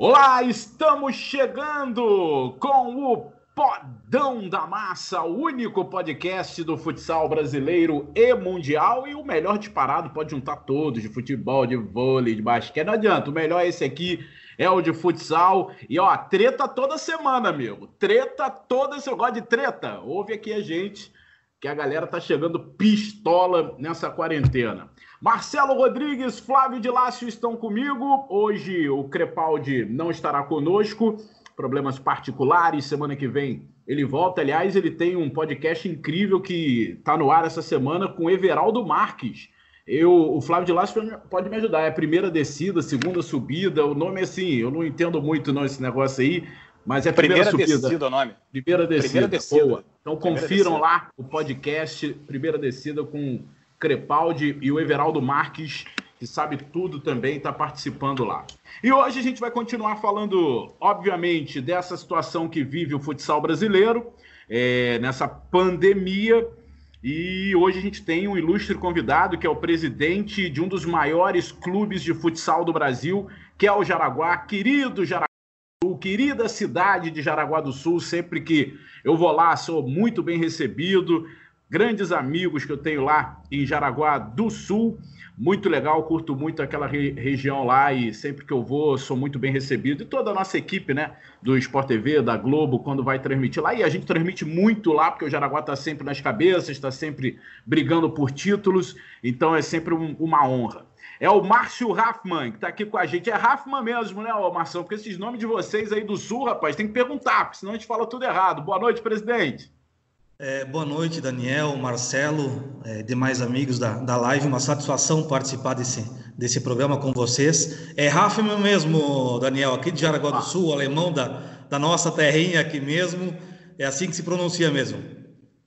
Olá, estamos chegando com o Podão da Massa, o único podcast do futsal brasileiro e mundial e o melhor disparado, pode juntar todos, de futebol, de vôlei, de basquete, não adianta, o melhor é esse aqui, é o de futsal. E ó, treta toda semana, amigo. Treta toda semana. Gosta de treta? Ouve aqui a gente, que a galera tá chegando pistola nessa quarentena. Marcelo Rodrigues, Flávio de Lácio estão comigo. Hoje o Crepaldi não estará conosco, problemas particulares. Semana que vem ele volta. Aliás, ele tem um podcast incrível que está no ar essa semana com Everaldo Marques. Eu, o Flávio de Lácio pode me ajudar. É primeira descida, segunda subida. O nome é assim, eu não entendo muito não esse negócio aí, mas é primeira, primeira subida. descida o nome. Primeira descida. Primeira descida. Boa. Então primeira confiram descida. lá o podcast Primeira Descida com Crepaldi e o Everaldo Marques, que sabe tudo também, está participando lá. E hoje a gente vai continuar falando, obviamente, dessa situação que vive o futsal brasileiro, é, nessa pandemia. E hoje a gente tem um ilustre convidado, que é o presidente de um dos maiores clubes de futsal do Brasil, que é o Jaraguá, querido Jaraguá querida cidade de Jaraguá do Sul. Sempre que eu vou lá, sou muito bem recebido grandes amigos que eu tenho lá em Jaraguá do Sul. Muito legal, curto muito aquela re região lá e sempre que eu vou sou muito bem recebido. E toda a nossa equipe, né, do Sport TV, da Globo, quando vai transmitir lá. E a gente transmite muito lá, porque o Jaraguá está sempre nas cabeças, está sempre brigando por títulos. Então é sempre um, uma honra. É o Márcio Raffman, que está aqui com a gente. É Raffman mesmo, né, Marção? Porque esses nomes de vocês aí do Sul, rapaz, tem que perguntar, porque senão a gente fala tudo errado. Boa noite, presidente. É, boa noite, Daniel, Marcelo, é, demais amigos da, da live. Uma satisfação participar desse, desse programa com vocês. É Rafa mesmo, Daniel, aqui de Jaraguá do Sul, alemão da, da nossa terrinha aqui mesmo. É assim que se pronuncia mesmo.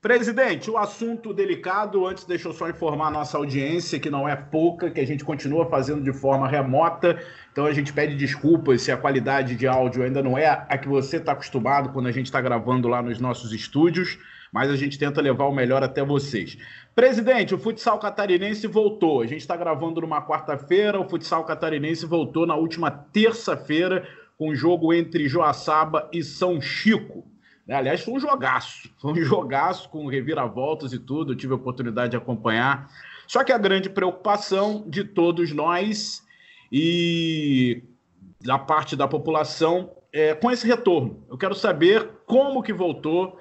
Presidente, o assunto delicado, antes deixa eu só informar a nossa audiência, que não é pouca, que a gente continua fazendo de forma remota, então a gente pede desculpas se a qualidade de áudio ainda não é a que você está acostumado quando a gente está gravando lá nos nossos estúdios mas a gente tenta levar o melhor até vocês. Presidente, o futsal catarinense voltou. A gente está gravando numa quarta-feira, o futsal catarinense voltou na última terça-feira com o jogo entre Joaçaba e São Chico. Né, aliás, foi um jogaço, foi um jogaço com reviravoltas e tudo, eu tive a oportunidade de acompanhar. Só que a grande preocupação de todos nós e da parte da população é com esse retorno. Eu quero saber como que voltou,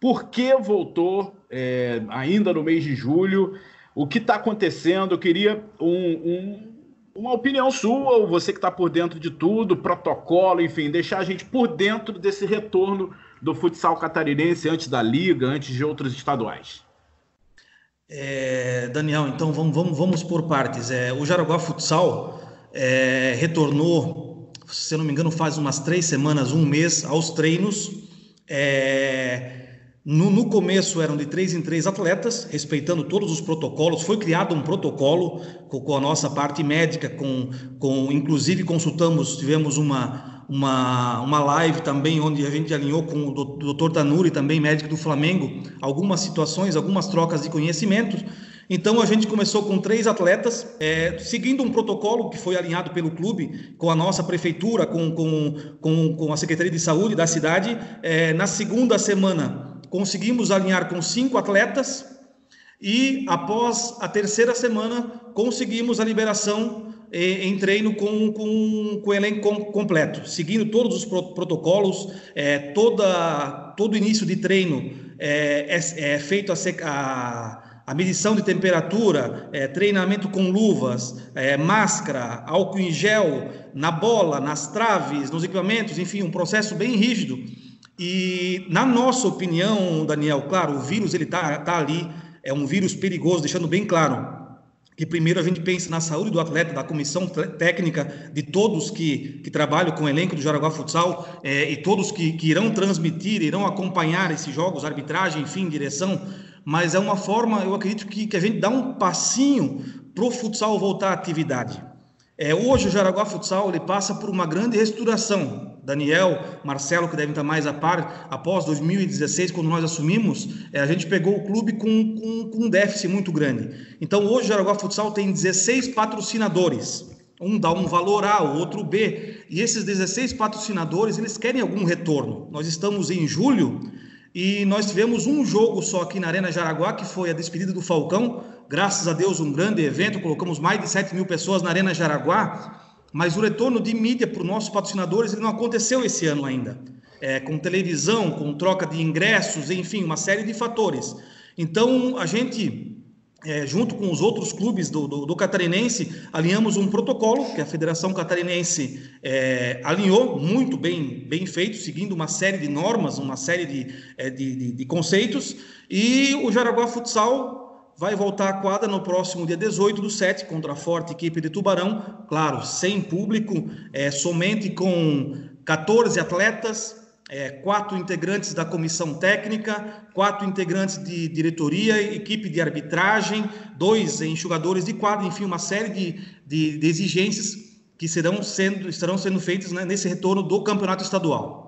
por que voltou é, ainda no mês de julho? O que está acontecendo? Eu queria um, um, uma opinião sua, ou você que está por dentro de tudo, protocolo, enfim, deixar a gente por dentro desse retorno do futsal catarinense antes da Liga, antes de outros estaduais. É, Daniel, então vamos, vamos, vamos por partes. É, o Jaraguá Futsal é, retornou, se não me engano, faz umas três semanas, um mês, aos treinos. É, no, no, começo eram de três em três atletas, respeitando todos os protocolos. Foi criado um protocolo com, com a nossa parte médica, com, com inclusive consultamos, tivemos uma, uma, uma live também onde a gente alinhou com o doutor Tanuri, também médico do Flamengo, algumas situações, algumas trocas de conhecimentos. Então a gente começou com três atletas, é, seguindo um protocolo que foi alinhado pelo clube, com a nossa prefeitura, com, com, com, com a Secretaria de Saúde da cidade. É, na segunda semana conseguimos alinhar com cinco atletas e após a terceira semana conseguimos a liberação em treino com, com, com o elenco completo, seguindo todos os protocolos, é, toda, todo início de treino é, é, é feito a, a, a, medição de temperatura, é, treinamento com luvas, é, máscara, álcool em gel, na bola, nas traves, nos equipamentos, enfim, um processo bem rígido. E na nossa opinião, Daniel, claro, o vírus ele tá, tá ali, é um vírus perigoso, deixando bem claro que primeiro a gente pensa na saúde do atleta, da comissão técnica, de todos que, que trabalham com o elenco do Jaraguá Futsal é, e todos que, que irão transmitir, irão acompanhar esses jogos, arbitragem, enfim, direção, mas é uma forma, eu acredito que, que a gente dá um passinho para o futsal voltar à atividade. É, hoje o Jaraguá Futsal ele passa por uma grande restauração. Daniel, Marcelo, que devem estar mais a par, após 2016, quando nós assumimos, é, a gente pegou o clube com, com, com, um déficit muito grande. Então hoje o Jaraguá Futsal tem 16 patrocinadores. Um dá um valor A, o outro B. E esses 16 patrocinadores, eles querem algum retorno. Nós estamos em julho e nós tivemos um jogo só aqui na Arena Jaraguá, que foi a despedida do Falcão. Graças a Deus, um grande evento. Colocamos mais de 7 mil pessoas na Arena Jaraguá. Mas o retorno de mídia para os nossos patrocinadores ele não aconteceu esse ano ainda. É, com televisão, com troca de ingressos, enfim, uma série de fatores. Então, a gente é, junto com os outros clubes do, do, do, Catarinense, alinhamos um protocolo que a Federação Catarinense é, alinhou, muito bem, bem feito, seguindo uma série de normas, uma série de, é, de, de, de, conceitos, e o Jaraguá Futsal vai voltar à quadra no próximo dia 18 do 7 contra a forte equipe de Tubarão, claro, sem público, é, somente com 14 atletas, é, quatro integrantes da comissão técnica, quatro integrantes de diretoria, equipe de arbitragem, dois enxugadores de quadro, enfim, uma série de, de, de exigências que serão sendo, estarão sendo feitas né, nesse retorno do campeonato estadual.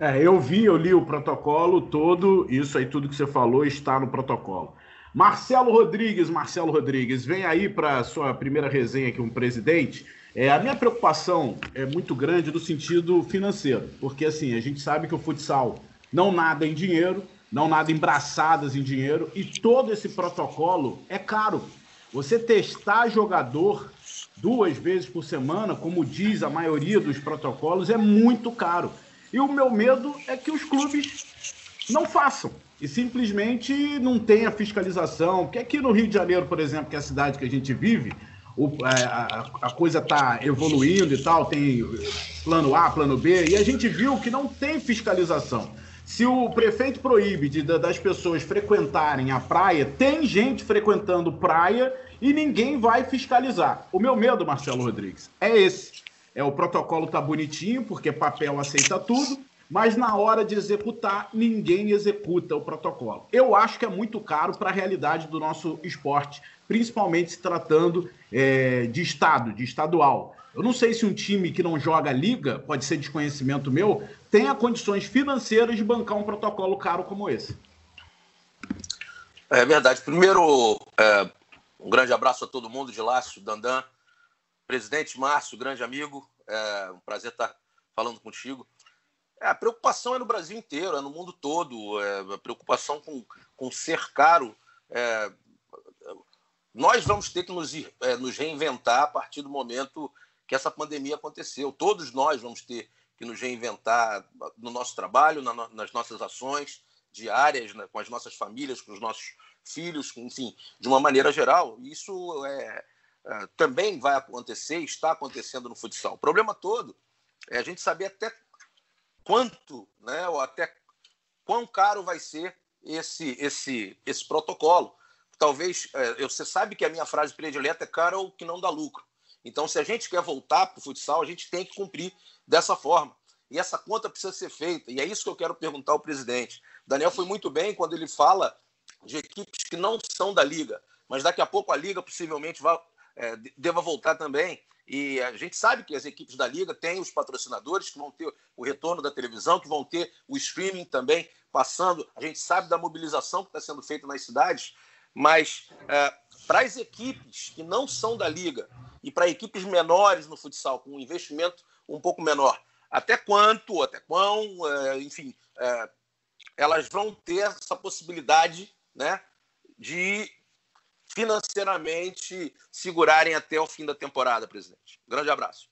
É, eu vi, eu li o protocolo todo, isso aí tudo que você falou está no protocolo. Marcelo Rodrigues, Marcelo Rodrigues, vem aí para a sua primeira resenha aqui, um presidente. É, a minha preocupação é muito grande no sentido financeiro, porque assim, a gente sabe que o futsal não nada em dinheiro, não nada em braçadas em dinheiro, e todo esse protocolo é caro. Você testar jogador duas vezes por semana, como diz a maioria dos protocolos, é muito caro. E o meu medo é que os clubes não façam e simplesmente não tenha fiscalização. Porque aqui no Rio de Janeiro, por exemplo, que é a cidade que a gente vive, o, é, a, a, coisa está evoluindo e tal, tem plano A, plano B, e a gente viu que não tem fiscalização. Se o prefeito proíbe de, das pessoas frequentarem a praia, tem gente frequentando praia e ninguém vai fiscalizar. O meu medo, Marcelo Rodrigues, é esse. É o protocolo tá bonitinho, porque papel aceita tudo, mas na hora de executar, ninguém executa o protocolo. Eu acho que é muito caro para a realidade do nosso esporte principalmente se tratando é, de estado, de estadual. Eu não sei se um time que não joga liga, pode ser desconhecimento meu, tenha condições financeiras de bancar um protocolo caro como esse. É verdade. Primeiro, é, um grande abraço a todo mundo de Lácio, Dandan, presidente Márcio, grande amigo, é um prazer estar falando contigo. É, a preocupação é no Brasil inteiro, é no mundo todo, é, a preocupação com, com ser caro. É, nós vamos ter que nos, é, nos reinventar a partir do momento que essa pandemia aconteceu. Todos nós vamos ter que nos reinventar no nosso trabalho, na, nas nossas ações diárias, né, com as nossas famílias, com os nossos filhos, enfim, de uma maneira geral. Isso é, é, também vai acontecer, está acontecendo no futsal. O problema todo é a gente saber até quanto, né, ou até quão caro vai ser esse, esse, esse protocolo talvez. É, você sabe que a minha frase predileta é cara ou que não dá lucro. Então, se a gente quer voltar para o futsal, a gente tem que cumprir dessa forma. E essa conta precisa ser feita. E é isso que eu quero perguntar ao presidente. Daniel foi muito bem quando ele fala de equipes que não são da liga, mas daqui a pouco a liga possivelmente vai, é, deva voltar também. E a gente sabe que as equipes da liga têm os patrocinadores que vão ter o retorno da televisão, que vão ter o streaming também passando. A gente sabe da mobilização que está sendo feita nas cidades. Mas é, para as equipes que não são da liga e para equipes menores no futsal, com um investimento um pouco menor, até quanto, até quão, é, enfim, é, elas vão ter essa possibilidade né, de financeiramente segurarem até o fim da temporada, presidente. Grande abraço.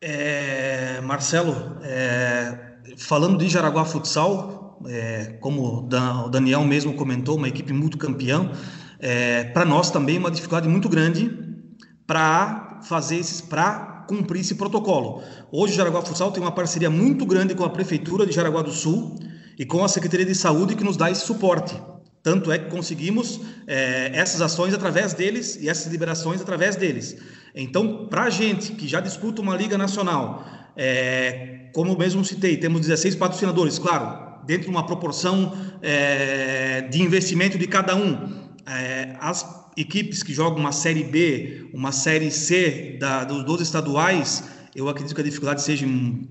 É, Marcelo, é, falando de Jaraguá Futsal, é, como o Daniel mesmo comentou, uma equipe multicampeã, é, para nós também uma dificuldade muito grande para fazer esses, para cumprir esse protocolo. Hoje o Jaraguá Futsal tem uma parceria muito grande com a Prefeitura de Jaraguá do Sul e com a Secretaria de Saúde que nos dá esse suporte. Tanto é que conseguimos é, essas ações através deles e essas liberações através deles. Então, para a gente que já disputa uma Liga Nacional, é, como mesmo citei, temos 16 patrocinadores, claro, dentro de uma proporção é, de investimento de cada um. As equipes que jogam uma Série B, uma Série C da, dos 12 estaduais, eu acredito que a dificuldade seja,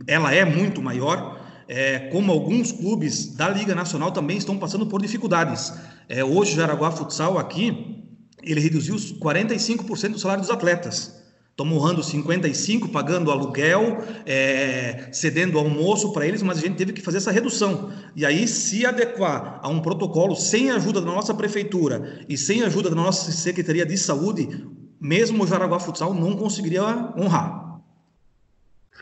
ela é muito maior, é, como alguns clubes da Liga Nacional também estão passando por dificuldades. É, hoje, o Jaraguá Futsal aqui, ele reduziu 45% do salário dos atletas. Estão morrendo 55, pagando aluguel, é, cedendo almoço para eles, mas a gente teve que fazer essa redução. E aí, se adequar a um protocolo sem ajuda da nossa prefeitura e sem ajuda da nossa Secretaria de Saúde, mesmo o Jaraguá Futsal não conseguiria honrar.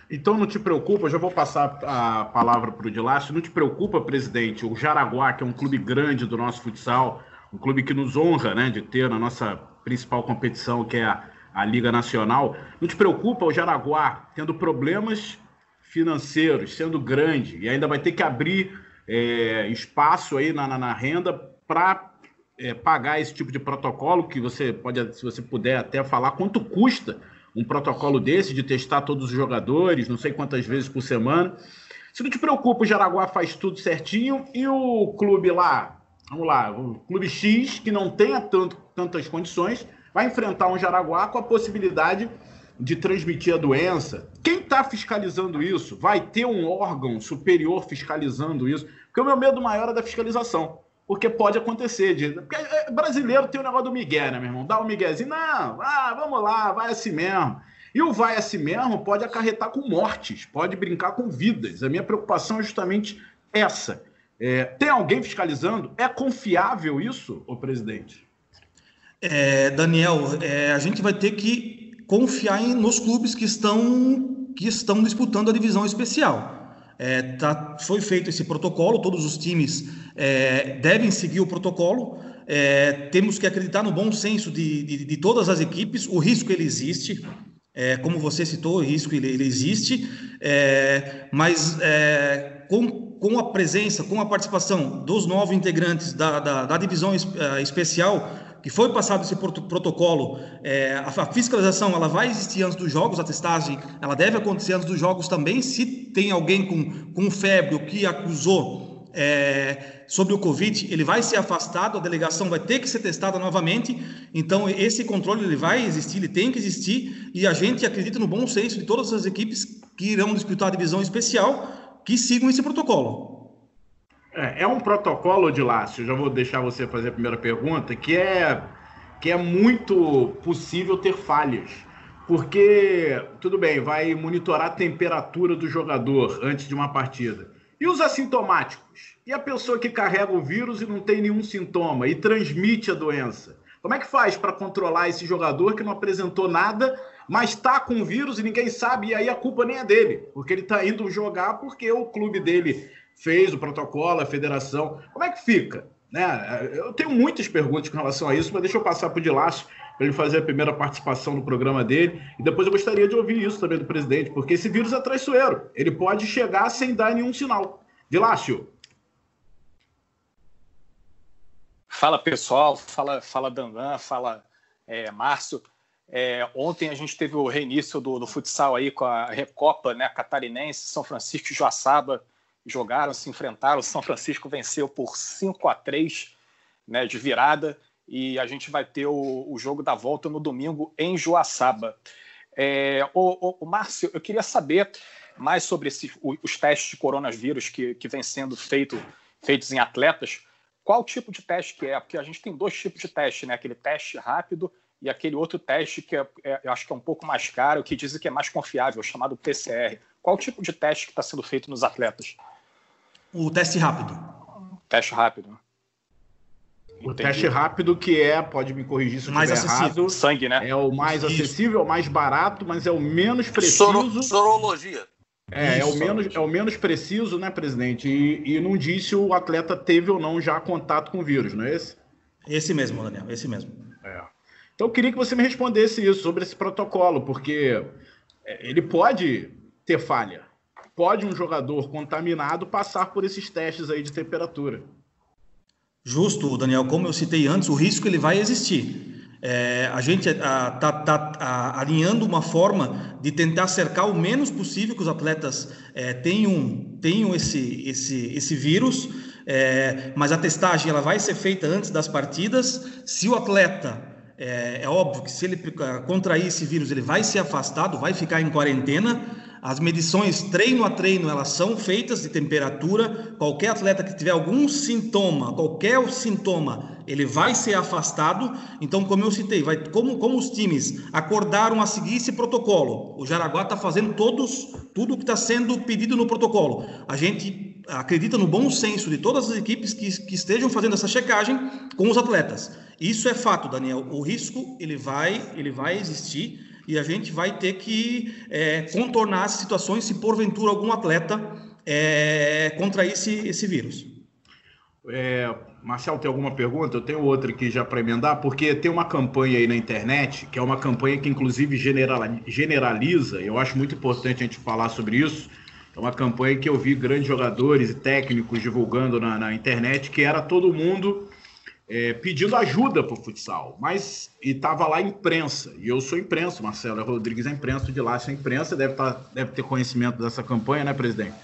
Então não te preocupa, já vou passar a palavra para o Dilácio, não te preocupa, presidente, o Jaraguá, que é um clube grande do nosso futsal, um clube que nos honra né, de ter na nossa principal competição, que é a, a Liga Nacional, não te preocupa o Jaraguá tendo problemas financeiros, sendo grande, e ainda vai ter que abrir é, espaço aí na, na, na renda para é, pagar esse tipo de protocolo, que você pode, se você puder até falar, quanto custa um protocolo desse de testar todos os jogadores, não sei quantas vezes por semana. Se não te preocupa, o Jaraguá faz tudo certinho e o clube lá, vamos lá, o clube X, que não tenha tanto, tantas condições, vai enfrentar um Jaraguá com a possibilidade de transmitir a doença. Quem está fiscalizando isso? Vai ter um órgão superior fiscalizando isso? Porque o meu medo maior é da fiscalização porque pode acontecer. De, porque é, brasileiro tem o negócio do Miguel, né, meu irmão? Dá o um Miguelzinho, não, ah, vamos lá, vai assim mesmo. E o vai assim mesmo pode acarretar com mortes, pode brincar com vidas. A minha preocupação é justamente essa. É, tem alguém fiscalizando? É confiável isso, o presidente? É, Daniel, é, a gente vai ter que confiar em, nos clubes que estão, que estão disputando a divisão especial. É, tá, foi feito esse protocolo, todos os times é, devem seguir o protocolo. É, temos que acreditar no bom senso de, de, de, todas as equipes. O risco ele existe, é, como você citou, o risco ele, ele existe, é, mas é, com, com a presença, com a participação dos nove integrantes da, da, da divisão especial, que foi passado esse protocolo, é, a fiscalização ela vai existir antes dos jogos, a testagem ela deve acontecer antes dos jogos também. Se tem alguém com, com febre, o que acusou é, sobre o Covid, ele vai ser afastado, a delegação vai ter que ser testada novamente. Então, esse controle ele vai existir, ele tem que existir, e a gente acredita no bom senso de todas as equipes que irão disputar a divisão especial que sigam esse protocolo. É, é um protocolo de Lácio, já vou deixar você fazer a primeira pergunta, que é, que é muito possível ter falhas. Porque, tudo bem, vai monitorar a temperatura do jogador antes de uma partida. E os assintomáticos? E a pessoa que carrega o vírus e não tem nenhum sintoma e transmite a doença? Como é que faz para controlar esse jogador que não apresentou nada, mas está com o vírus e ninguém sabe, e aí a culpa nem é dele, porque ele está indo jogar porque o clube dele fez o protocolo, a federação. Como é que fica? Né? Eu tenho muitas perguntas com relação a isso, mas deixa eu passar para o Dilácio para ele fazer a primeira participação no programa dele. E depois eu gostaria de ouvir isso também do presidente, porque esse vírus é traiçoeiro. Ele pode chegar sem dar nenhum sinal. Dilácio. Fala pessoal, fala, fala Dandan, fala é, Márcio. É, ontem a gente teve o reinício do, do, futsal aí com a Recopa né, Catarinense, São Francisco e Joaçaba jogaram, se enfrentaram. São Francisco venceu por 5 a 3 né, de virada e a gente vai ter o, o jogo da volta no domingo em Joaçaba. É, o, o, Márcio, eu queria saber mais sobre os testes de coronavírus que, que vem sendo feito, feitos em atletas. Qual tipo de teste que é? Porque a gente tem dois tipos de teste, né? Aquele teste rápido e aquele outro teste que é, é, eu acho que é um pouco mais caro, que dizem que é mais confiável, chamado PCR. Qual tipo de teste que está sendo feito nos atletas? o teste rápido. Teste rápido. O Entendi. teste rápido que é, pode me corrigir se eu mais acessível. errado. Sangue, né? É o mais Isso. acessível, é o mais barato, mas é o menos preciso. Soro, sorologia. É, é o, menos, é o menos preciso, né, presidente? E, e não disse se o atleta teve ou não já contato com o vírus, não é esse? Esse mesmo, Daniel, esse mesmo. É. Então eu queria que você me respondesse isso, sobre esse protocolo, porque é, ele pode ter falha pode um jogador contaminado passar por esses testes aí de temperatura. Justo, Daniel. Como eu citei antes, o risco ele vai existir. É, a gente está tá, tá, alinhando uma forma de tentar cercar o menos possível que os atletas é, tenham, tenham esse, esse, esse vírus, é, mas a testagem ela vai ser feita antes das partidas. Se o atleta, é, é óbvio que se ele contrair esse vírus, ele vai ser afastado, vai ficar em quarentena As medições treino a treino, elas são feitas de temperatura. Qualquer atleta que tiver algum sintoma, qualquer sintoma, ele vai ser afastado. Então, como eu citei, vai, como, como os times acordaram a seguir esse protocolo, o Jaraguá está fazendo todos, tudo que está sendo pedido no protocolo. A gente acredita no bom senso de todas as equipes que, que estejam fazendo essa checagem com os atletas. Isso é fato, Daniel. O risco ele vai, ele vai existir e a gente vai ter que é, contornar as situações se porventura algum atleta é, contrair esse, esse vírus. É, Marcelo, tem alguma pergunta? Eu tenho outra aqui já para emendar, porque tem uma campanha aí na internet, que é uma campanha que inclusive generaliza, eu acho muito importante a gente falar sobre isso. É uma campanha que eu vi grandes jogadores e técnicos divulgando na, na internet, que era todo mundo é, pedindo ajuda para o futsal, mas estava lá imprensa, e eu sou imprensa, Marcelo Rodrigues é imprensa de lá, é imprensa deve, tá, deve ter conhecimento dessa campanha, né, presidente?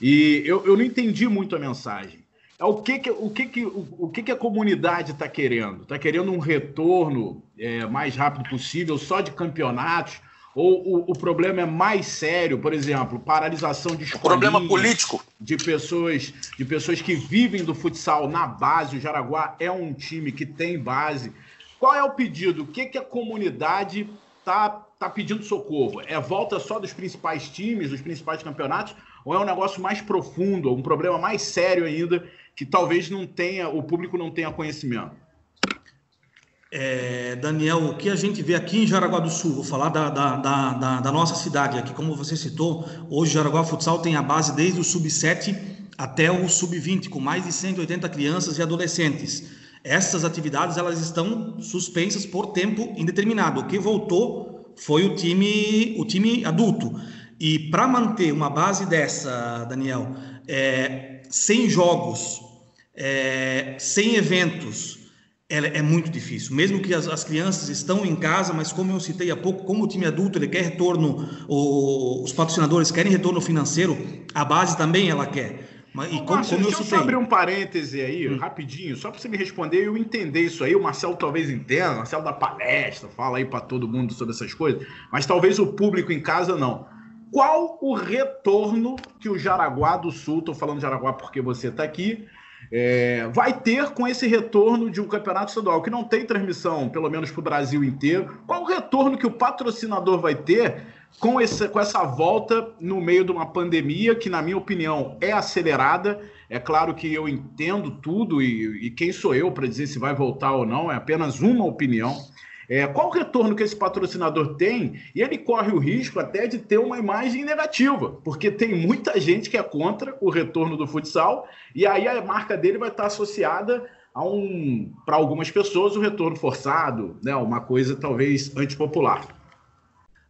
E eu, eu não entendi muito a mensagem. É o que que, o que, que, o, o que, que a comunidade está querendo? Está querendo um retorno é, mais rápido possível, só de campeonatos? Ou o, o, problema é mais sério, por exemplo, paralisação de escolinhas, problema político de pessoas, de pessoas que vivem do futsal na base. O Jaraguá é um time que tem base. Qual é o pedido? O que, que a comunidade tá, tá pedindo socorro? É volta só dos principais times, dos principais campeonatos, ou é um negócio mais profundo, um problema mais sério ainda que talvez não tenha, o público não tenha conhecimento? É, Daniel, o que a gente vê aqui em Jaraguá do Sul, vou falar da, da, da, da nossa cidade aqui, como você citou, hoje Jaraguá Futsal tem a base desde o sub-7 até o sub-20, com mais de 180 crianças e adolescentes. Essas atividades elas estão suspensas por tempo indeterminado. O que voltou foi o time, o time adulto. E para manter uma base dessa, Daniel, é, sem jogos, é, sem eventos, é, é muito difícil. Mesmo que as, as, crianças estão em casa, mas como eu citei há pouco, como o time adulto ele quer retorno, o, os patrocinadores querem retorno financeiro, a base também ela quer. Mas, e como, Márcio, como eu deixa citei... eu abrir um parêntese aí, hum. rapidinho, só para você me responder e eu entender isso aí. O Marcelo talvez entenda, o Marcelo da palestra, fala aí para todo mundo sobre essas coisas, mas talvez o público em casa não. Qual o retorno que o Jaraguá do Sul, estou falando de Jaraguá porque você está aqui, é, vai ter com esse retorno de um campeonato estadual que não tem transmissão, pelo menos para o Brasil inteiro. Qual o retorno que o patrocinador vai ter com, esse, com essa volta no meio de uma pandemia que, na minha opinião, é acelerada? É claro que eu entendo tudo e, e quem sou eu para dizer se vai voltar ou não, é apenas uma opinião. É, qual o retorno que esse patrocinador tem? E ele corre o risco até de ter uma imagem negativa, porque tem muita gente que é contra o retorno do futsal, e aí a marca dele vai estar associada a um, para algumas pessoas, o retorno forçado, né? uma coisa talvez antipopular.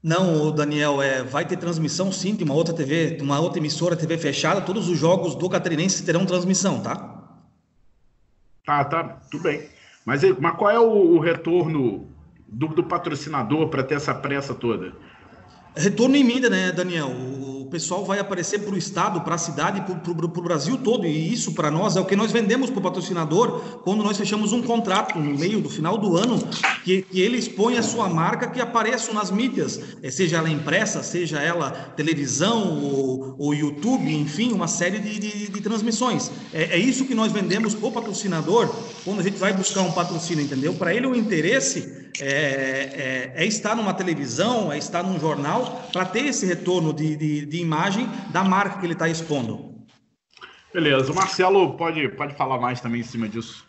Não, Daniel, é, vai ter transmissão sim de uma outra TV, uma outra emissora TV fechada. Todos os jogos do Catarinense terão transmissão, tá? Tá, tá, tudo bem. Mas, mas qual é o, o retorno do, do patrocinador para ter essa pressa toda? Retorno em mídia, né, Daniel? O pessoal vai aparecer para o estado, para a cidade, para o Brasil todo, e isso para nós é o que nós vendemos para o patrocinador quando nós fechamos um contrato no meio do final do ano, que, que ele expõe a sua marca que apareça nas mídias, eh, seja ela impressa, seja ela televisão ou, ou YouTube, enfim, uma série de, de, de transmissões. É, é, isso que nós vendemos para o patrocinador quando a gente vai buscar um patrocínio, entendeu? Para ele o interesse é, é, é, estar numa televisão, é estar num jornal, para ter esse retorno de, de, de, imagem da marca que ele está expondo. Beleza, o Marcelo pode, pode falar mais também em cima disso.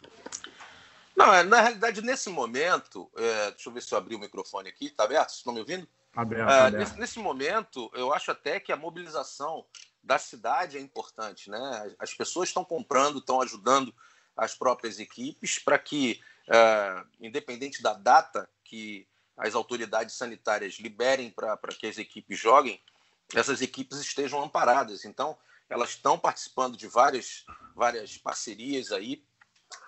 Não, é, na realidade, nesse momento, é, deixa eu ver se eu abri o microfone aqui, tá aberto? Vocês estão me ouvindo? Aberto, é, aberto. Nesse, nesse momento, eu acho até que a mobilização da cidade é importante, né? As pessoas estão comprando, estão ajudando as próprias equipes para que uh, independente da data que as autoridades sanitárias liberem para que as equipes joguem, essas equipes estejam amparadas. Então, elas estão participando de várias, várias parcerias aí,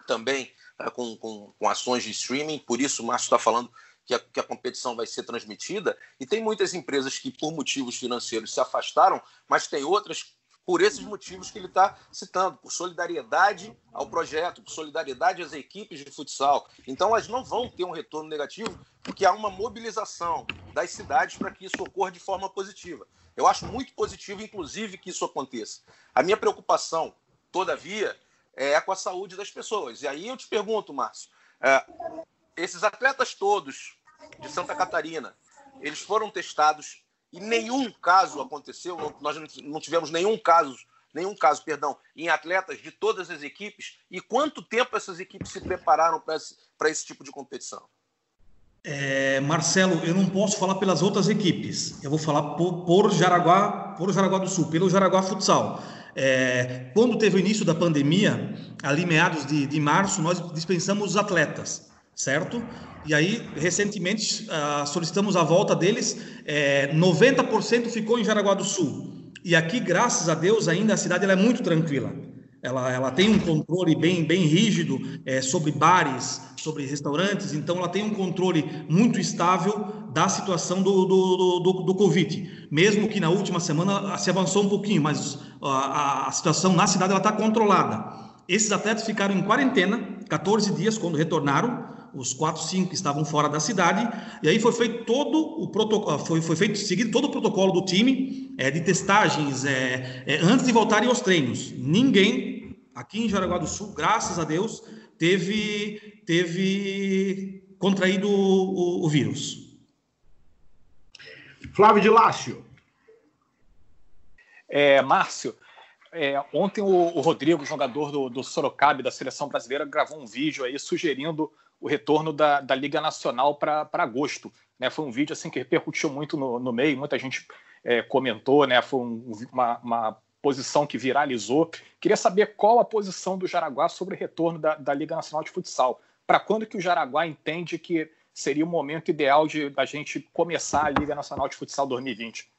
também uh, com, com, com, ações de streaming, por isso o Márcio está falando que a, que a competição vai ser transmitida, e tem muitas empresas que, por motivos financeiros, se afastaram, mas tem outras por esses motivos que ele está citando, por solidariedade ao projeto, por solidariedade às equipes de futsal. Então, elas não vão ter um retorno negativo, porque há uma mobilização das cidades para que isso ocorra de forma positiva. Eu acho muito positivo, inclusive, que isso aconteça. A minha preocupação, todavia, é com a saúde das pessoas. E aí eu te pergunto, Márcio, é, esses atletas todos de Santa Catarina, eles foram testados e nenhum caso aconteceu, nós não tivemos nenhum caso, nenhum caso, perdão, em atletas de todas as equipes. E quanto tempo essas equipes se prepararam para esse, esse tipo de competição? É, Marcelo, eu não posso falar pelas outras equipes. Eu vou falar por, por Jaraguá, por Jaraguá do Sul, pelo Jaraguá Futsal. É, quando teve o início da pandemia, ali meados de, de março, nós dispensamos os atletas, certo? E aí, recentemente, uh, solicitamos a volta deles. É, 90% ficou em Jaraguá do Sul. E aqui, graças a Deus, ainda a cidade é muito tranquila. Ela, ela tem um controle bem, bem rígido é, sobre bares, sobre restaurantes, então ela tem um controle muito estável da situação do, do, do, do Covid. Mesmo que na última semana se avançou um pouquinho, mas a, a situação na cidade está controlada. Esses atletas ficaram em quarentena 14 dias quando retornaram, os quatro, cinco que estavam fora da cidade, e aí foi feito todo o protocolo, foi, foi feito seguido todo o protocolo do time é, de testagens é, é, antes de voltarem aos treinos. Ninguém aqui em Jaraguá do Sul, graças a Deus, teve, teve contraído o, o, o vírus. Flávio de Lácio. É, Márcio, é, ontem o, o, Rodrigo, jogador do, do Sorocaba da seleção brasileira, gravou um vídeo aí sugerindo o retorno da, da Liga Nacional para agosto. Né? Foi um vídeo assim que repercutiu muito no, no meio, muita gente é, comentou, né? foi um, uma, uma, posição que viralizou. Queria saber qual a posição do Jaraguá sobre o retorno da, da Liga Nacional de Futsal. Para quando que o Jaraguá entende que seria o momento ideal de da gente começar a Liga Nacional de Futsal 2020?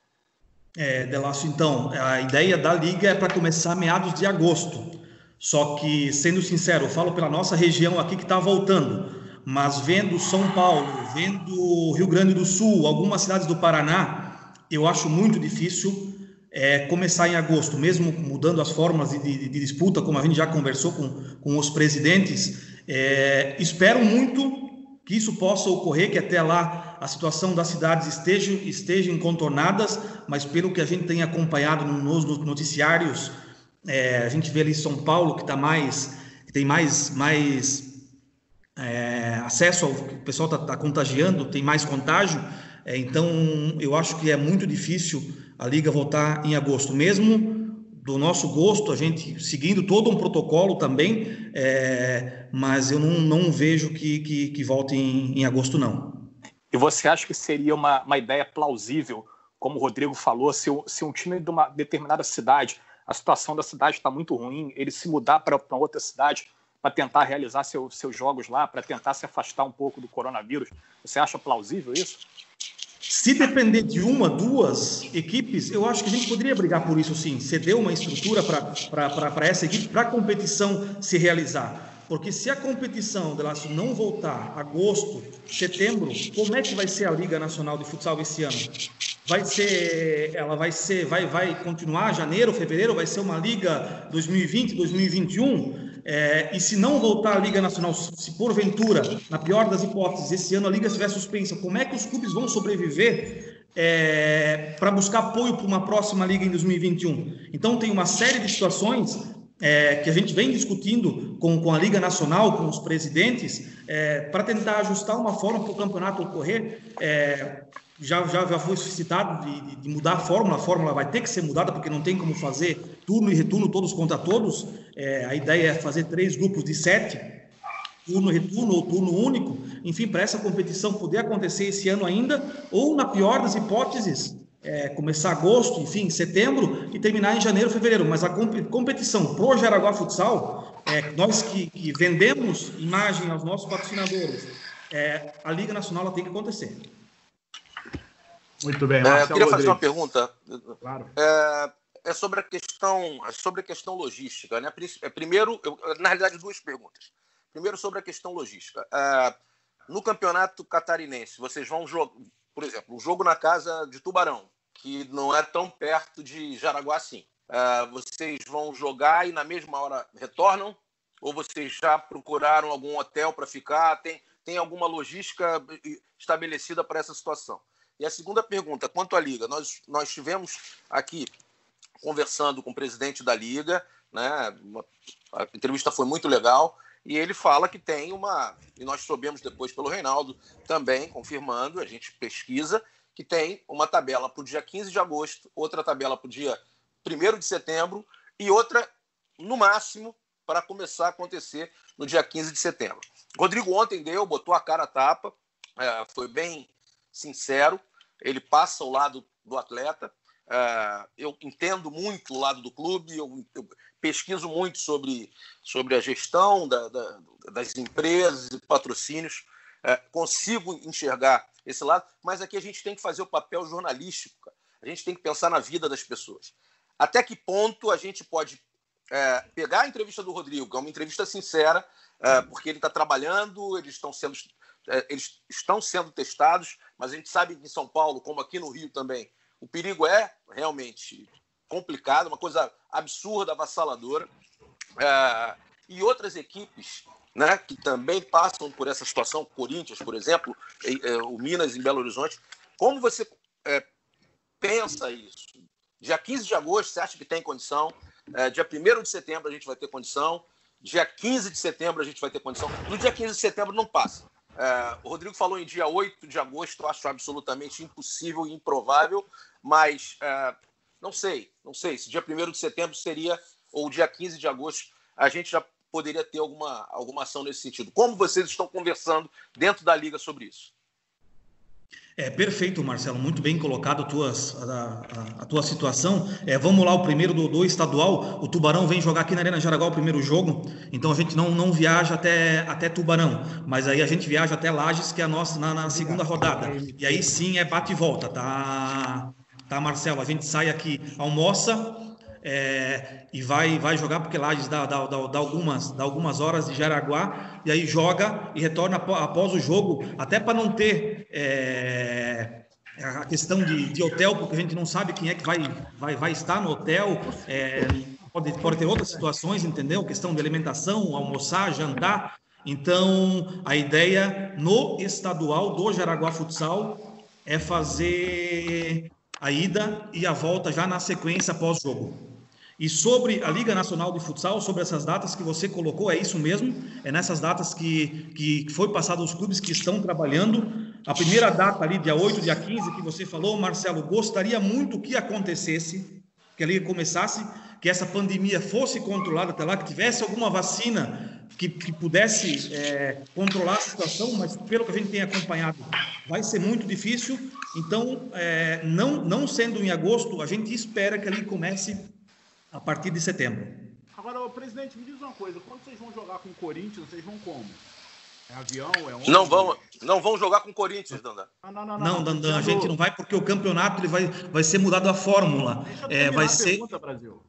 É, Delasso, então, a ideia da Liga é para começar meados de agosto. Só que, sendo sincero, eu falo pela nossa região aqui que está voltando, mas vendo São Paulo, vendo Rio Grande do Sul, algumas cidades do Paraná, eu acho muito difícil é, começar em agosto, mesmo mudando as formas de, de, de, disputa, como a gente já conversou com, com os presidentes. É, espero muito que isso possa ocorrer, que até lá a situação das cidades esteja, estejam contornadas, mas pelo que a gente tem acompanhado nos noticiários, é, a gente vê ali São Paulo que está mais, que tem mais, mais é, acesso ao o pessoal está tá contagiando, tem mais contágio. É, então, eu acho que é muito difícil a liga voltar em agosto, mesmo do nosso gosto, a gente seguindo todo um protocolo também, é, mas eu não, não vejo que, que, que volte em, em, agosto, não. E você acha que seria uma, uma ideia plausível, como o Rodrigo falou, se, se um time de uma determinada cidade a situação da cidade está muito ruim, ele se mudar para outra cidade para tentar realizar seu, seus jogos lá, para tentar se afastar um pouco do coronavírus. Você acha plausível isso? Se depender de uma, duas equipes, eu acho que a gente poderia brigar por isso sim, ceder uma estrutura para essa equipe, para a competição se realizar. Porque se a competição Delácio, não voltar agosto, setembro, como é que vai ser a Liga Nacional de Futsal esse ano? vai ser, ela vai ser, vai, vai continuar janeiro, fevereiro, vai ser uma liga 2020, 2021. É, e se não voltar a Liga Nacional, se porventura, na pior das hipóteses, esse ano a Liga estiver suspensa, como é que os clubes vão sobreviver é, para buscar apoio para uma próxima Liga em 2021? Então, tem uma série de situações é, que a gente vem discutindo com, com a Liga Nacional, com os presidentes, é, para tentar ajustar uma forma para o campeonato ocorrer é, já, já, já foi suscitado de, de, mudar a fórmula, a fórmula vai ter que ser mudada porque não tem como fazer turno e retorno todos contra todos. É, a ideia é fazer três grupos de sete, turno retorno ou turno único, enfim, para essa competição poder acontecer esse ano ainda, ou na pior das hipóteses, é, começar agosto, enfim, setembro e terminar em janeiro, fevereiro. Mas a competição pro Jaraguá Futsal, é, nós que, que, vendemos imagem aos nossos patrocinadores, é, a Liga Nacional tem que acontecer. Muito bem. É, eu queria fazer uma pergunta. Claro. É, é, sobre a questão, sobre a questão logística. Né? É, primeiro, eu, na realidade, duas perguntas. Primeiro, sobre a questão logística. É, no campeonato catarinense, vocês vão jogar, por exemplo, um jogo na casa de Tubarão, que não é tão perto de Jaraguá assim. Uh, vocês vão jogar e na mesma hora retornam? Ou vocês já procuraram algum hotel para ficar? Tem, tem alguma logística estabelecida para essa situação? E a segunda pergunta, quanto à Liga, nós, nós tivemos aqui conversando com o presidente da Liga, né? Uma, a entrevista foi muito legal e ele fala que tem uma, e nós soubemos depois pelo Reinaldo também, confirmando, a gente pesquisa, que tem uma tabela para o dia 15 de agosto, outra tabela para o dia 1 de setembro e outra, no máximo, para começar a acontecer no dia 15 de setembro. Rodrigo ontem deu, botou a cara a tapa, é, foi bem sincero, ele passa ao lado do atleta. É, eu entendo muito o lado do clube, eu, eu pesquiso muito sobre, sobre a gestão da, da, das empresas e patrocínios, é, consigo enxergar esse lado, mas aqui a gente tem que fazer o papel jornalístico, cara. a gente tem que pensar na vida das pessoas. Até que ponto a gente pode é, pegar a entrevista do Rodrigo, que é uma entrevista sincera, é, porque ele está trabalhando, eles estão sendo é, eles estão sendo testados, mas a gente sabe que em São Paulo, como aqui no Rio também, o perigo é realmente complicado, uma coisa absurda, avassaladora. É, e outras equipes né, que também passam por essa situação, Corinthians, por exemplo, e, é, o Minas em Belo Horizonte. Como você é, pensa isso? Dia 15 de agosto, você acha que tem condição? É, dia 1 de setembro a gente vai ter condição. Dia 15 de setembro a gente vai ter condição. No dia 15 de setembro não passa. É, o Rodrigo falou em dia 8 de agosto, eu acho absolutamente impossível e improvável, mas é, não sei, não sei. Se dia 1 de setembro seria, ou dia 15 de agosto, a gente já poderia ter alguma, alguma ação nesse sentido. Como vocês estão conversando dentro da Liga sobre isso? É perfeito, Marcelo, muito bem colocado a, tuas, a, a, a tua situação. É, vamos lá, o primeiro do, do, estadual. O Tubarão vem jogar aqui na Arena Jaraguá o primeiro jogo, então a gente não, não viaja até, até Tubarão, mas aí a gente viaja até Lages, que é a nossa na, na segunda rodada. E aí sim é bate e volta, tá? tá, Marcelo? A gente sai aqui, almoça é, e vai, vai jogar, porque Lages dá, dá, dá, dá, algumas, dá algumas horas de Jaraguá, e aí joga e retorna após o jogo, até para não ter é, a questão de, de, hotel, porque a gente não sabe quem é que vai, vai, vai estar no hotel. É, pode, pode ter outras situações, entendeu? Questão de alimentação, almoçar, jantar. Então, a ideia no estadual do Jaraguá Futsal é fazer a ida e a volta já na sequência pós-jogo. E sobre a Liga Nacional de Futsal, sobre essas datas que você colocou, é isso mesmo, é nessas datas que, que foi passado aos clubes que estão trabalhando. A primeira data ali, dia 8, dia 15, que você falou, Marcelo, gostaria muito que acontecesse, que a Liga começasse, que essa pandemia fosse controlada até lá, que tivesse alguma vacina que, que pudesse é, controlar a situação, mas pelo que a gente tem acompanhado, vai ser muito difícil. Então, é, não, não sendo em agosto, a gente espera que ele comece a partir de setembro. Agora, presidente, me diz uma coisa: quando vocês vão jogar com o Corinthians, vocês vão como? É avião? É ônibus? Não vão, não vão jogar com o Corinthians, Dandan. Não, não, não, não, não Dandan, a gente não vai porque o campeonato ele vai, vai ser mudado a fórmula. Deixa eu é, vai ser. Pergunta, Brasil.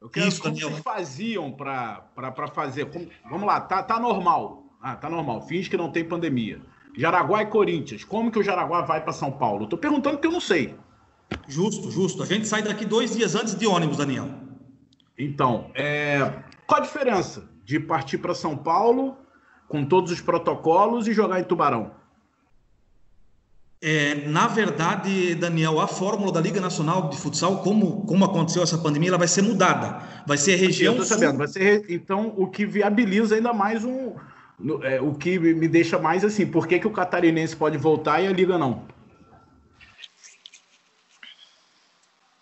Eu quero Isso, como Daniel. vocês faziam para fazer. Como, vamos lá, tá, tá normal. Ah, tá normal. Finge que não tem pandemia. Jaraguá e Corinthians. Como que o Jaraguá vai para São Paulo? Estou perguntando porque eu não sei. Justo, justo. A gente sai daqui dois dias antes de ônibus, Daniel. Então, é... qual a diferença de partir para São Paulo com todos os protocolos e jogar em Tubarão? É, na verdade, Daniel, a fórmula da Liga Nacional de Futsal, como, como aconteceu essa pandemia, ela vai ser mudada. Vai ser região. Eu sabendo, vai ser. Então, o que viabiliza ainda mais um. É, o que me deixa mais assim, por que, que o catarinense pode voltar e a Liga não?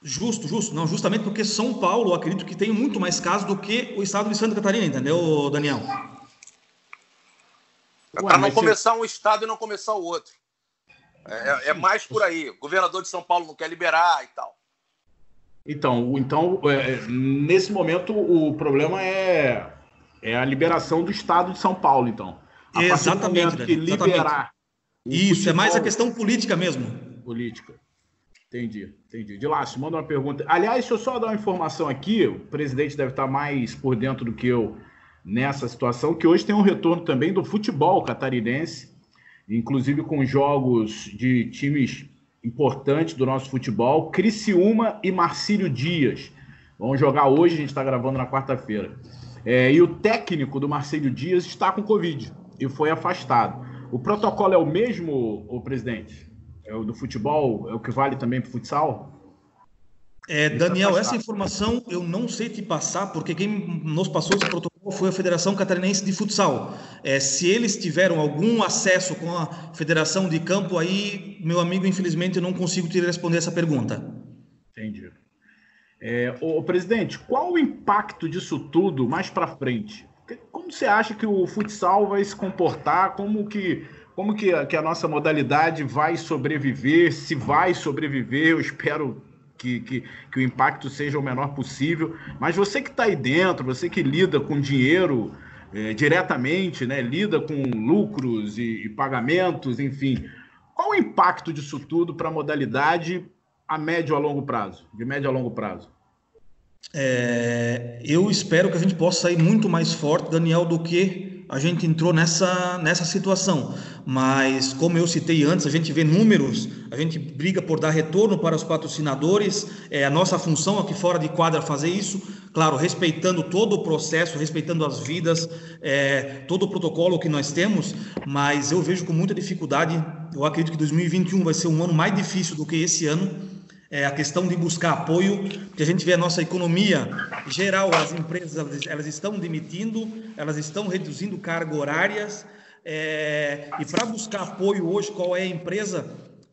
Justo, justo. Não, justamente porque São Paulo, eu acredito que tem muito mais casos do que o estado de Santa Catarina, entendeu, Daniel? Para não começar um estado e não começar o outro. É, é, mais por aí. O governador de São Paulo não quer liberar e tal. Então, então é, nesse momento, o problema é, é a liberação do Estado de São Paulo, então. A exatamente. Que liberar Isso, futebol... é mais a questão política mesmo. Política. Entendi, entendi. De lá, manda uma pergunta. Aliás, deixa eu só dar uma informação aqui. O presidente deve estar mais por dentro do que eu nessa situação, que hoje tem um retorno também do futebol catarinense inclusive com jogos de times importantes do nosso futebol, Criciúma e Marcílio Dias. Vão jogar hoje, a gente está gravando na quarta-feira. É, e o técnico do Marcelo Dias está com Covid e foi afastado. O protocolo é o mesmo, o presidente? É o do futebol? É o que vale também para o futsal? É, Daniel, essa informação eu não sei te passar, porque quem nos passou esse protocolo foi a Federação Catarinense de Futsal. É, se eles tiveram algum acesso com a Federação de Campo, aí, meu amigo, infelizmente, eu não consigo te responder essa pergunta. Entendi. É, o presidente, qual o impacto disso tudo mais para frente? Como você acha que o futsal vai se comportar? Como que, como que, a, que a nossa modalidade vai sobreviver? Se vai sobreviver, eu espero que, que, que o impacto seja o menor possível. Mas você que está aí dentro, você que lida com dinheiro é, diretamente, né, lida com lucros e, e pagamentos, enfim, qual o impacto disso tudo para a modalidade a médio a longo prazo, de médio a longo prazo? É, eu espero que a gente possa sair muito mais forte, Daniel, do que a gente entrou nessa, nessa situação. Mas, como eu citei antes, a gente vê números, a gente briga por dar retorno para os patrocinadores, é a nossa função aqui fora de quadra fazer isso, claro, respeitando todo o processo, respeitando as vidas, é, todo o protocolo que nós temos, mas eu vejo com muita dificuldade. Eu acredito que 2021 vai ser um ano mais difícil do que esse ano é, a questão de buscar apoio, porque a gente vê a nossa economia geral, as empresas elas, elas estão demitindo, elas estão reduzindo cargas horárias, é, e para buscar apoio hoje, qual é a empresa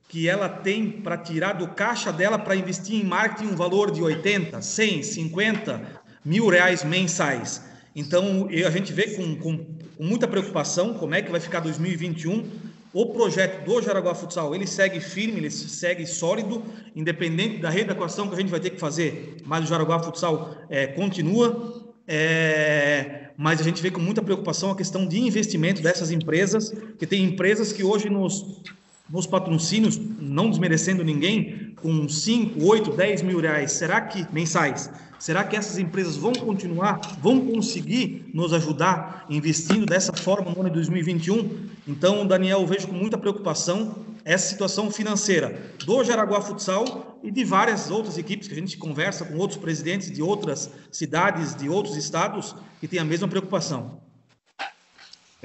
que ela tem para tirar do caixa dela para investir em marketing um valor de 80, 100, 50 mil reais mensais. Então, a gente vê com, com, com muita preocupação como é que vai ficar 2021, o projeto do Jaraguá Futsal, ele segue firme, ele segue sólido, independente da readequação que a gente vai ter que fazer, mas o Jaraguá Futsal é, continua. É, mas a gente vê com muita preocupação a questão de investimento dessas empresas, que tem empresas que hoje nos, nos patrocínios, não desmerecendo ninguém, com 5, 8, 10 mil reais, será que mensais? Será que essas empresas vão continuar, vão conseguir nos ajudar investindo dessa forma no ano de 2021? Então, Daniel, eu vejo com muita preocupação essa situação financeira do Jaraguá Futsal e de várias outras equipes que a gente conversa com outros presidentes de outras cidades, de outros estados, que têm a mesma preocupação.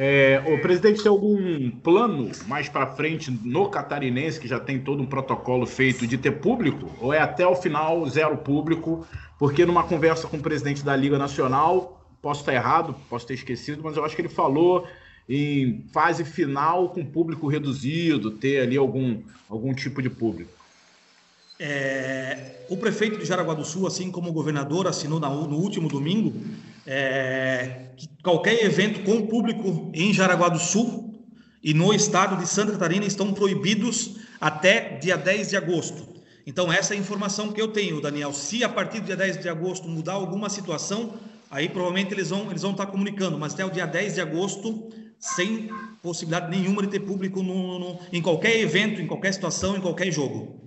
É, o presidente tem algum plano mais para frente no catarinense, que já tem todo um protocolo feito de ter público? Ou é até o final zero público? Porque numa conversa com o presidente da Liga Nacional, posso estar errado, posso ter esquecido, mas eu acho que ele falou em fase final com público reduzido, ter ali algum, algum tipo de público. É, o prefeito de Jaraguá do Sul, assim como o governador, assinou no último domingo é, que qualquer evento com público em Jaraguá do Sul e no estado de Santa Catarina estão proibidos até dia 10 de agosto. Então, essa é a informação que eu tenho, Daniel. Se a partir do dia 10 de agosto mudar alguma situação, aí provavelmente eles vão, eles vão estar comunicando, mas até o dia 10 de agosto, sem possibilidade nenhuma de ter público no, no, em qualquer evento, em qualquer situação, em qualquer jogo.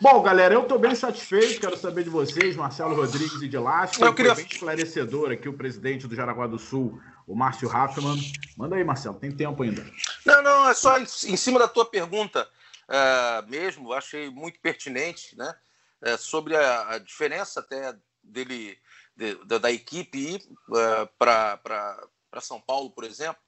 Bom, galera, eu estou bem satisfeito. Quero saber de vocês, Marcelo Rodrigues e de Lasco. Eu queria... Foi bem esclarecedor aqui o presidente do Jaraguá do Sul, o Márcio Raffman. Manda aí, Marcelo, tem tempo ainda. Não, não, é só em cima da tua pergunta uh, mesmo, achei muito pertinente, né? Uh, sobre a, a, diferença até dele, de, de, da equipe ir uh, para São Paulo, por exemplo.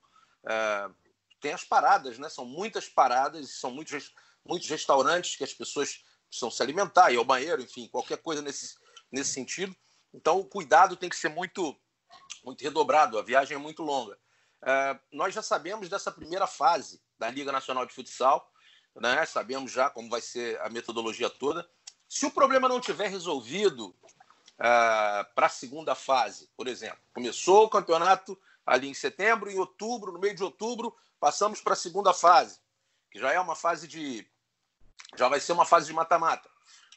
tem as paradas, né? São muitas paradas, são muitos, muitos restaurantes que as pessoas precisam se alimentar, ir ao banheiro, enfim, qualquer coisa nesse, nesse sentido. Então, o cuidado tem que ser muito, muito redobrado, a viagem é muito longa. Uh, nós já sabemos dessa primeira fase da Liga Nacional de Futsal, né? sabemos já como vai ser a metodologia toda. Se o problema não tiver resolvido uh, para a segunda fase, por exemplo, começou o campeonato ali em setembro, em outubro, no meio de outubro, passamos para a segunda fase, que já é uma fase de já vai ser uma fase de mata-mata.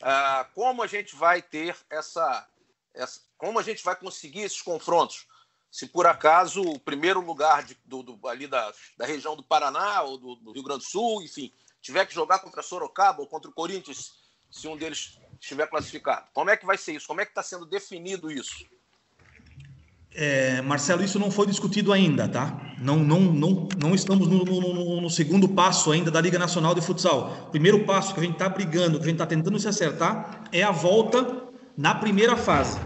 Ah, como a gente vai ter essa, essa, Como a gente vai conseguir esses confrontos? Se por acaso o primeiro lugar de, do, do, ali da, da região do Paraná ou do, do, Rio Grande do Sul, enfim, tiver que jogar contra Sorocaba ou contra o Corinthians, se um deles estiver classificado. Como é que vai ser isso? Como é que está sendo definido isso? É, Marcelo, isso não foi discutido ainda, tá? Não, não, não, não estamos no, no, no, segundo passo ainda da Liga Nacional de Futsal. O primeiro passo que a gente está brigando, que a gente está tentando se acertar, é a volta na primeira fase.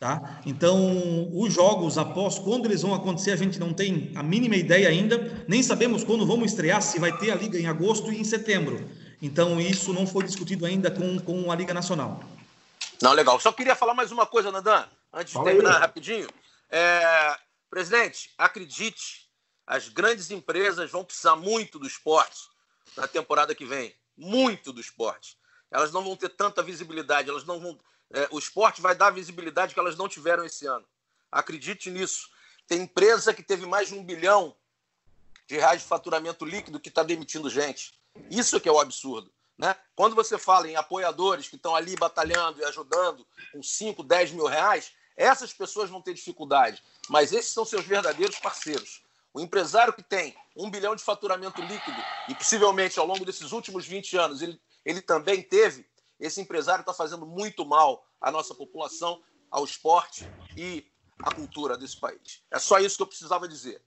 Tá? Então, os jogos, após quando eles vão acontecer, a gente não tem a mínima ideia ainda, nem sabemos quando vamos estrear, se vai ter a Liga em agosto e em setembro. Então, isso não foi discutido ainda com, com a Liga Nacional. Não, legal. Só queria falar mais uma coisa, Nandan, antes Fala de terminar aí. rapidinho. É, presidente, acredite, as grandes empresas vão precisar muito do esporte na temporada que vem. Muito do esporte. Elas não vão ter tanta visibilidade, elas não vão é, o esporte vai dar a visibilidade que elas não tiveram esse ano. Acredite nisso. Tem empresa que teve mais de um bilhão de reais de faturamento líquido que está demitindo gente. Isso que é o absurdo. Né? Quando você fala em apoiadores que estão ali batalhando e ajudando com 5, 10 mil reais, essas pessoas vão ter dificuldade. Mas esses são seus verdadeiros parceiros. O empresário que tem um bilhão de faturamento líquido e possivelmente ao longo desses últimos 20 anos ele, ele também teve, esse empresário está fazendo muito mal à nossa população, ao esporte e à cultura desse país. É só isso que eu precisava dizer.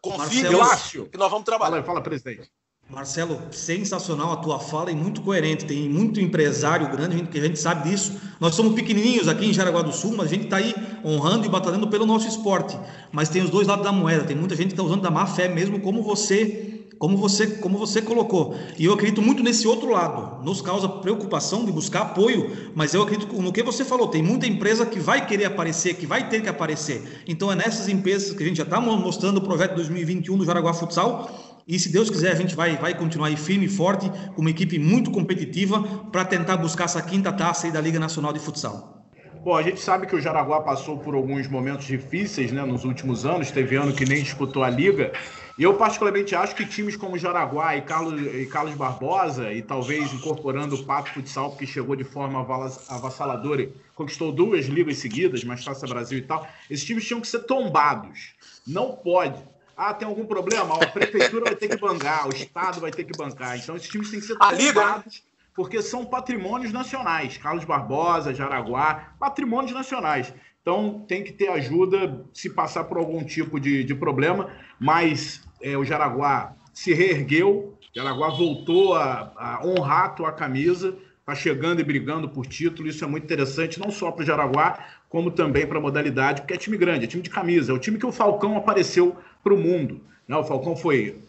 Confie Marcelo, que nós vamos trabalhar. Fala, fala, presidente. Marcelo, sensacional a tua fala e muito coerente. Tem muito empresário grande que a gente sabe disso. Nós somos pequenininhos aqui em Jaraguá do Sul, mas a gente está aí honrando e batalhando pelo nosso esporte. Mas tem os dois lados da moeda. Tem muita gente que está usando da má fé mesmo, como você como você, como você colocou. E eu acredito muito nesse outro lado. Nos causa preocupação de buscar apoio, mas eu acredito no que você falou. Tem muita empresa que vai querer aparecer, que vai ter que aparecer. Então é nessas empresas que a gente já está mostrando o projeto 2021 do Jaraguá Futsal. E se Deus quiser, a gente vai, vai continuar aí firme e forte, com uma equipe muito competitiva, para tentar buscar essa quinta taça aí da Liga Nacional de Futsal. Bom, a gente sabe que o Jaraguá passou por alguns momentos difíceis né, nos últimos anos, teve ano que nem disputou a Liga. E eu, particularmente, acho que times como Jaraguá e Carlos, e Carlos Barbosa, e talvez incorporando o Pato Futsal, que chegou de forma avassaladora e conquistou duas ligas seguidas, mais Taça Brasil e tal, esses times tinham que ser tombados. Não pode. Ah, tem algum problema? A prefeitura vai ter que bancar, o Estado vai ter que bancar. Então, esses times têm que ser tombados porque são patrimônios nacionais. Carlos Barbosa, Jaraguá, patrimônios nacionais. Então tem que ter ajuda se passar por algum tipo de, de problema, mas é, o Jaraguá se reergueu, o Jaraguá voltou a, a honrar a tua camisa, está chegando e brigando por título, isso é muito interessante, não só para o Jaraguá, como também para a modalidade, porque é time grande, é time de camisa, é o time que o Falcão apareceu para o mundo. Né? O Falcão foi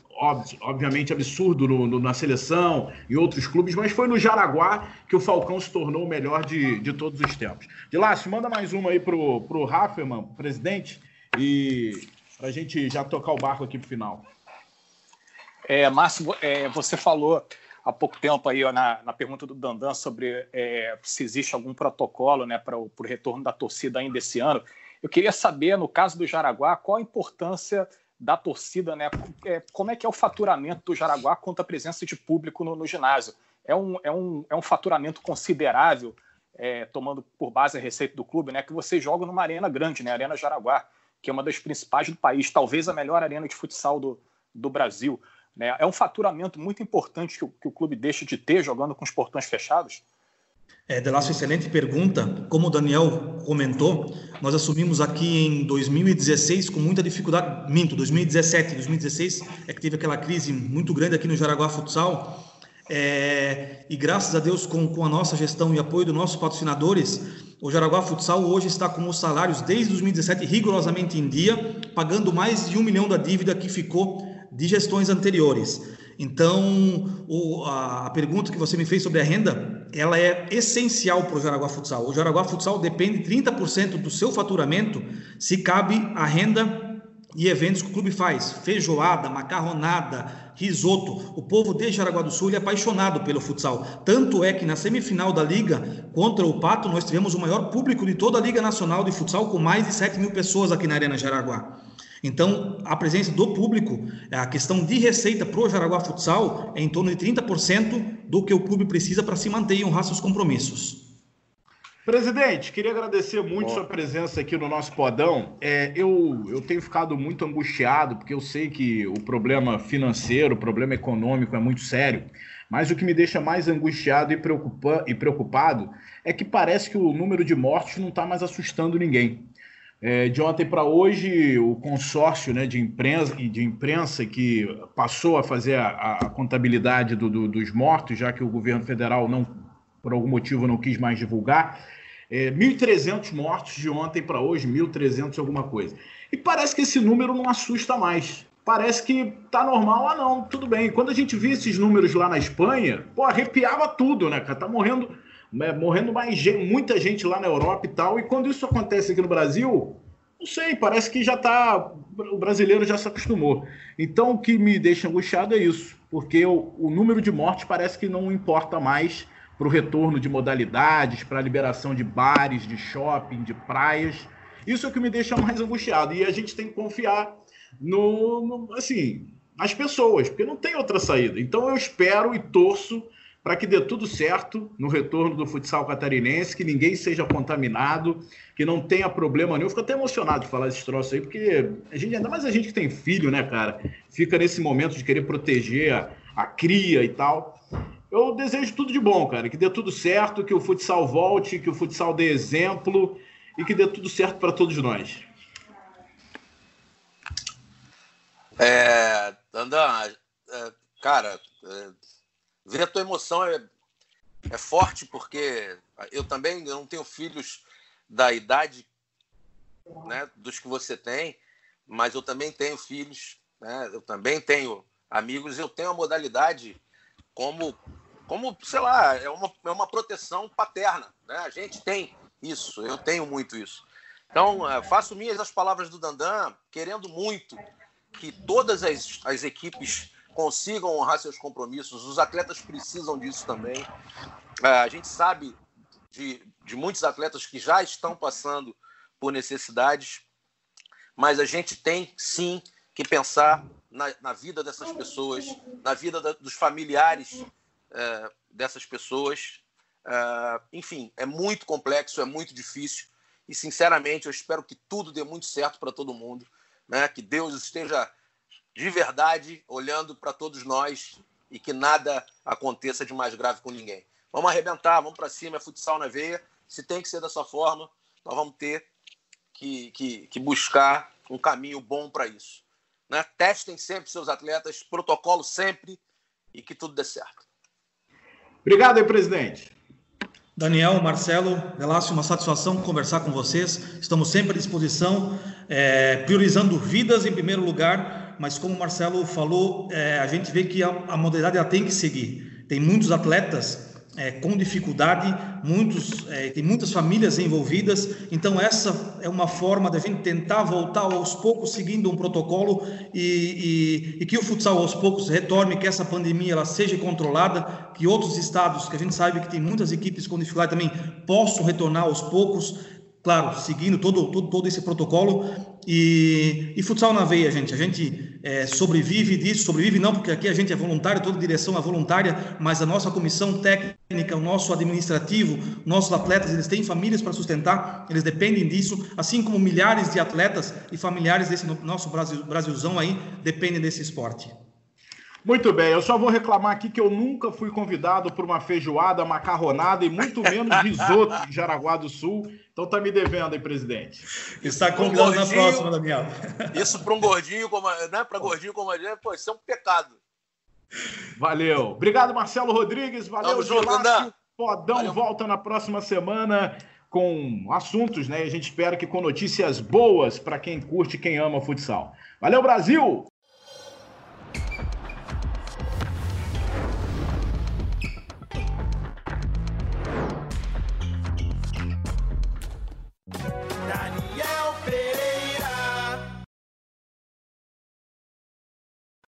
obviamente absurdo no, no, na seleção e outros clubes, mas foi no Jaraguá que o Falcão se tornou o melhor de, de todos os tempos. De Lácio, manda mais uma aí pro, pro Rafferman, presidente, e para a gente já tocar o barco aqui pro final. É, Márcio, é, você falou há pouco tempo aí ó, na, na pergunta do Dandan sobre é, se existe algum protocolo né, para o retorno da torcida ainda esse ano. Eu queria saber, no caso do Jaraguá, qual a importância da torcida, né? É, como é que é o faturamento do Jaraguá contra a presença de público no, no ginásio? É um, é, um, é um faturamento considerável, é, tomando por base a receita do clube, né? Que você joga numa arena grande, né? Arena Jaraguá, que é uma das principais do país, talvez a melhor arena de futsal do, do Brasil. Né? É um faturamento muito importante que o, que o clube deixa de ter jogando com os portões fechados? É, Delasso, excelente pergunta. Como o Daniel comentou, nós assumimos aqui em 2016 com muita dificuldade, minto, 2017, 2016 é que teve aquela crise muito grande aqui no Jaraguá Futsal, é, e graças a Deus, com, com a nossa gestão e apoio dos nossos patrocinadores, o Jaraguá Futsal hoje está com os salários desde 2017 rigorosamente em dia, pagando mais de um milhão da dívida que ficou de gestões anteriores. Então, o, a, a, pergunta que você me fez sobre a renda, ela é essencial para o Jaraguá Futsal. O Jaraguá Futsal depende 30% do seu faturamento se cabe a renda e eventos que o clube faz. Feijoada, macarronada, risoto. O povo de Jaraguá do Sul é apaixonado pelo futsal. Tanto é que na semifinal da Liga contra o Pato, nós tivemos o maior público de toda a Liga Nacional de Futsal, com mais de 7 mil pessoas aqui na Arena Jaraguá. Então, a presença do público, a questão de receita para o Jaraguá Futsal é em torno de 30% do que o clube precisa para se manter e honrar seus compromissos. Presidente, queria agradecer muito sua presença aqui no nosso podão. É, eu, eu tenho ficado muito angustiado, porque eu sei que o problema financeiro, o problema econômico é muito sério. Mas o que me deixa mais angustiado e, preocupa e preocupado é que parece que o número de mortes não está mais assustando ninguém. É, de ontem para hoje, o consórcio né, de, imprensa, de imprensa que passou a fazer a, a contabilidade do, do, dos mortos, já que o governo federal não, por algum motivo, não quis mais divulgar, É, 1.300 mortos de ontem para hoje, 1.300 alguma coisa. E parece que esse número não assusta mais. Parece que tá normal, ah não, tudo bem. Quando a gente via esses números lá na Espanha, pô, arrepiava tudo, né, cara? Tá morrendo, morrendo mais muita gente lá na Europa e tal. E quando isso acontece aqui no Brasil, não sei, parece que já tá. O brasileiro já se acostumou. Então o que me deixa angustiado é isso, porque o, o número de mortes parece que não importa mais para o retorno de modalidades, para a liberação de bares, de shopping, de praias. Isso é o que me deixa mais angustiado. E a gente tem que confiar no, no assim, nas pessoas, porque não tem outra saída. Então eu espero e torço para que dê tudo certo no retorno do futsal catarinense, que ninguém seja contaminado, que não tenha problema nenhum. Eu fico até emocionado de falar esse troço aí, porque a gente, ainda mais a gente que tem filho, né, cara, fica nesse momento de querer proteger a, a cria e tal. Eu desejo tudo de bom, cara, que dê tudo certo, que o futsal volte, que o futsal dê exemplo e que dê tudo certo para todos nós. É, Dandan, é, cara, é, ver a tua emoção é, é forte, porque eu também eu não tenho filhos da idade né, dos que você tem, mas eu também tenho filhos, né, eu também tenho amigos, eu tenho a modalidade como, como sei lá, é uma, é uma proteção paterna. Né? A gente tem isso, eu tenho muito isso. Então, é, faço minhas as palavras do Dandan, querendo muito que todas as, as equipes consigam honrar seus compromissos. Os atletas precisam disso também. É, a gente sabe de, de muitos atletas que já estão passando por necessidades, mas a gente tem sim que pensar na, na vida dessas pessoas, na vida da, dos familiares é, dessas pessoas. É, enfim, é muito complexo, é muito difícil e sinceramente eu espero que tudo dê muito certo para todo mundo, né? Que Deus esteja de verdade olhando para todos nós e que nada aconteça de mais grave com ninguém. Vamos arrebentar, vamos para cima, é futsal na veia. Se tem que ser dessa forma, nós vamos ter que, que, que buscar um caminho bom para isso. Né? Testem sempre seus atletas, protocolo sempre e que tudo dê certo. Obrigado aí, presidente. Daniel, Marcelo, Relácio, uma satisfação conversar com vocês. Estamos sempre à disposição, é, priorizando vidas em primeiro lugar mas como o Marcelo falou, é, a gente vê que a, a modalidade ela tem que seguir. Tem muitos atletas é, com dificuldade, muitos, é, tem muitas famílias envolvidas, então essa é uma forma da gente tentar voltar aos poucos seguindo um protocolo e, e, e, que o futsal aos poucos retorne, que essa pandemia ela seja controlada, que outros estados, que a gente sabe que tem muitas equipes com dificuldade também, possam retornar aos poucos, claro, seguindo todo, todo, todo esse protocolo. E, e, futsal na veia, gente. A gente é, sobrevive disso, sobrevive não porque aqui a gente é voluntário, toda direção é voluntária, mas a nossa comissão técnica, o nosso administrativo, nossos atletas, eles têm famílias para sustentar, eles dependem disso, assim como milhares de atletas e familiares desse nosso Brasil, Brasilzão aí dependem desse esporte. Muito bem, eu só vou reclamar aqui que eu nunca fui convidado por uma feijoada, macarronada e muito menos risoto de Jaraguá do Sul. Então tá me devendo aí, presidente. Está convidado um na próxima, Daniel. Isso para um gordinho como, né, para gordinho como a gente, pô, isso é um pecado. Valeu. Obrigado, Marcelo Rodrigues. Valeu, Tamo Podão Valeu. volta na próxima semana com assuntos, né? A gente espera que com notícias boas para quem curte, quem ama futsal. Valeu, Brasil!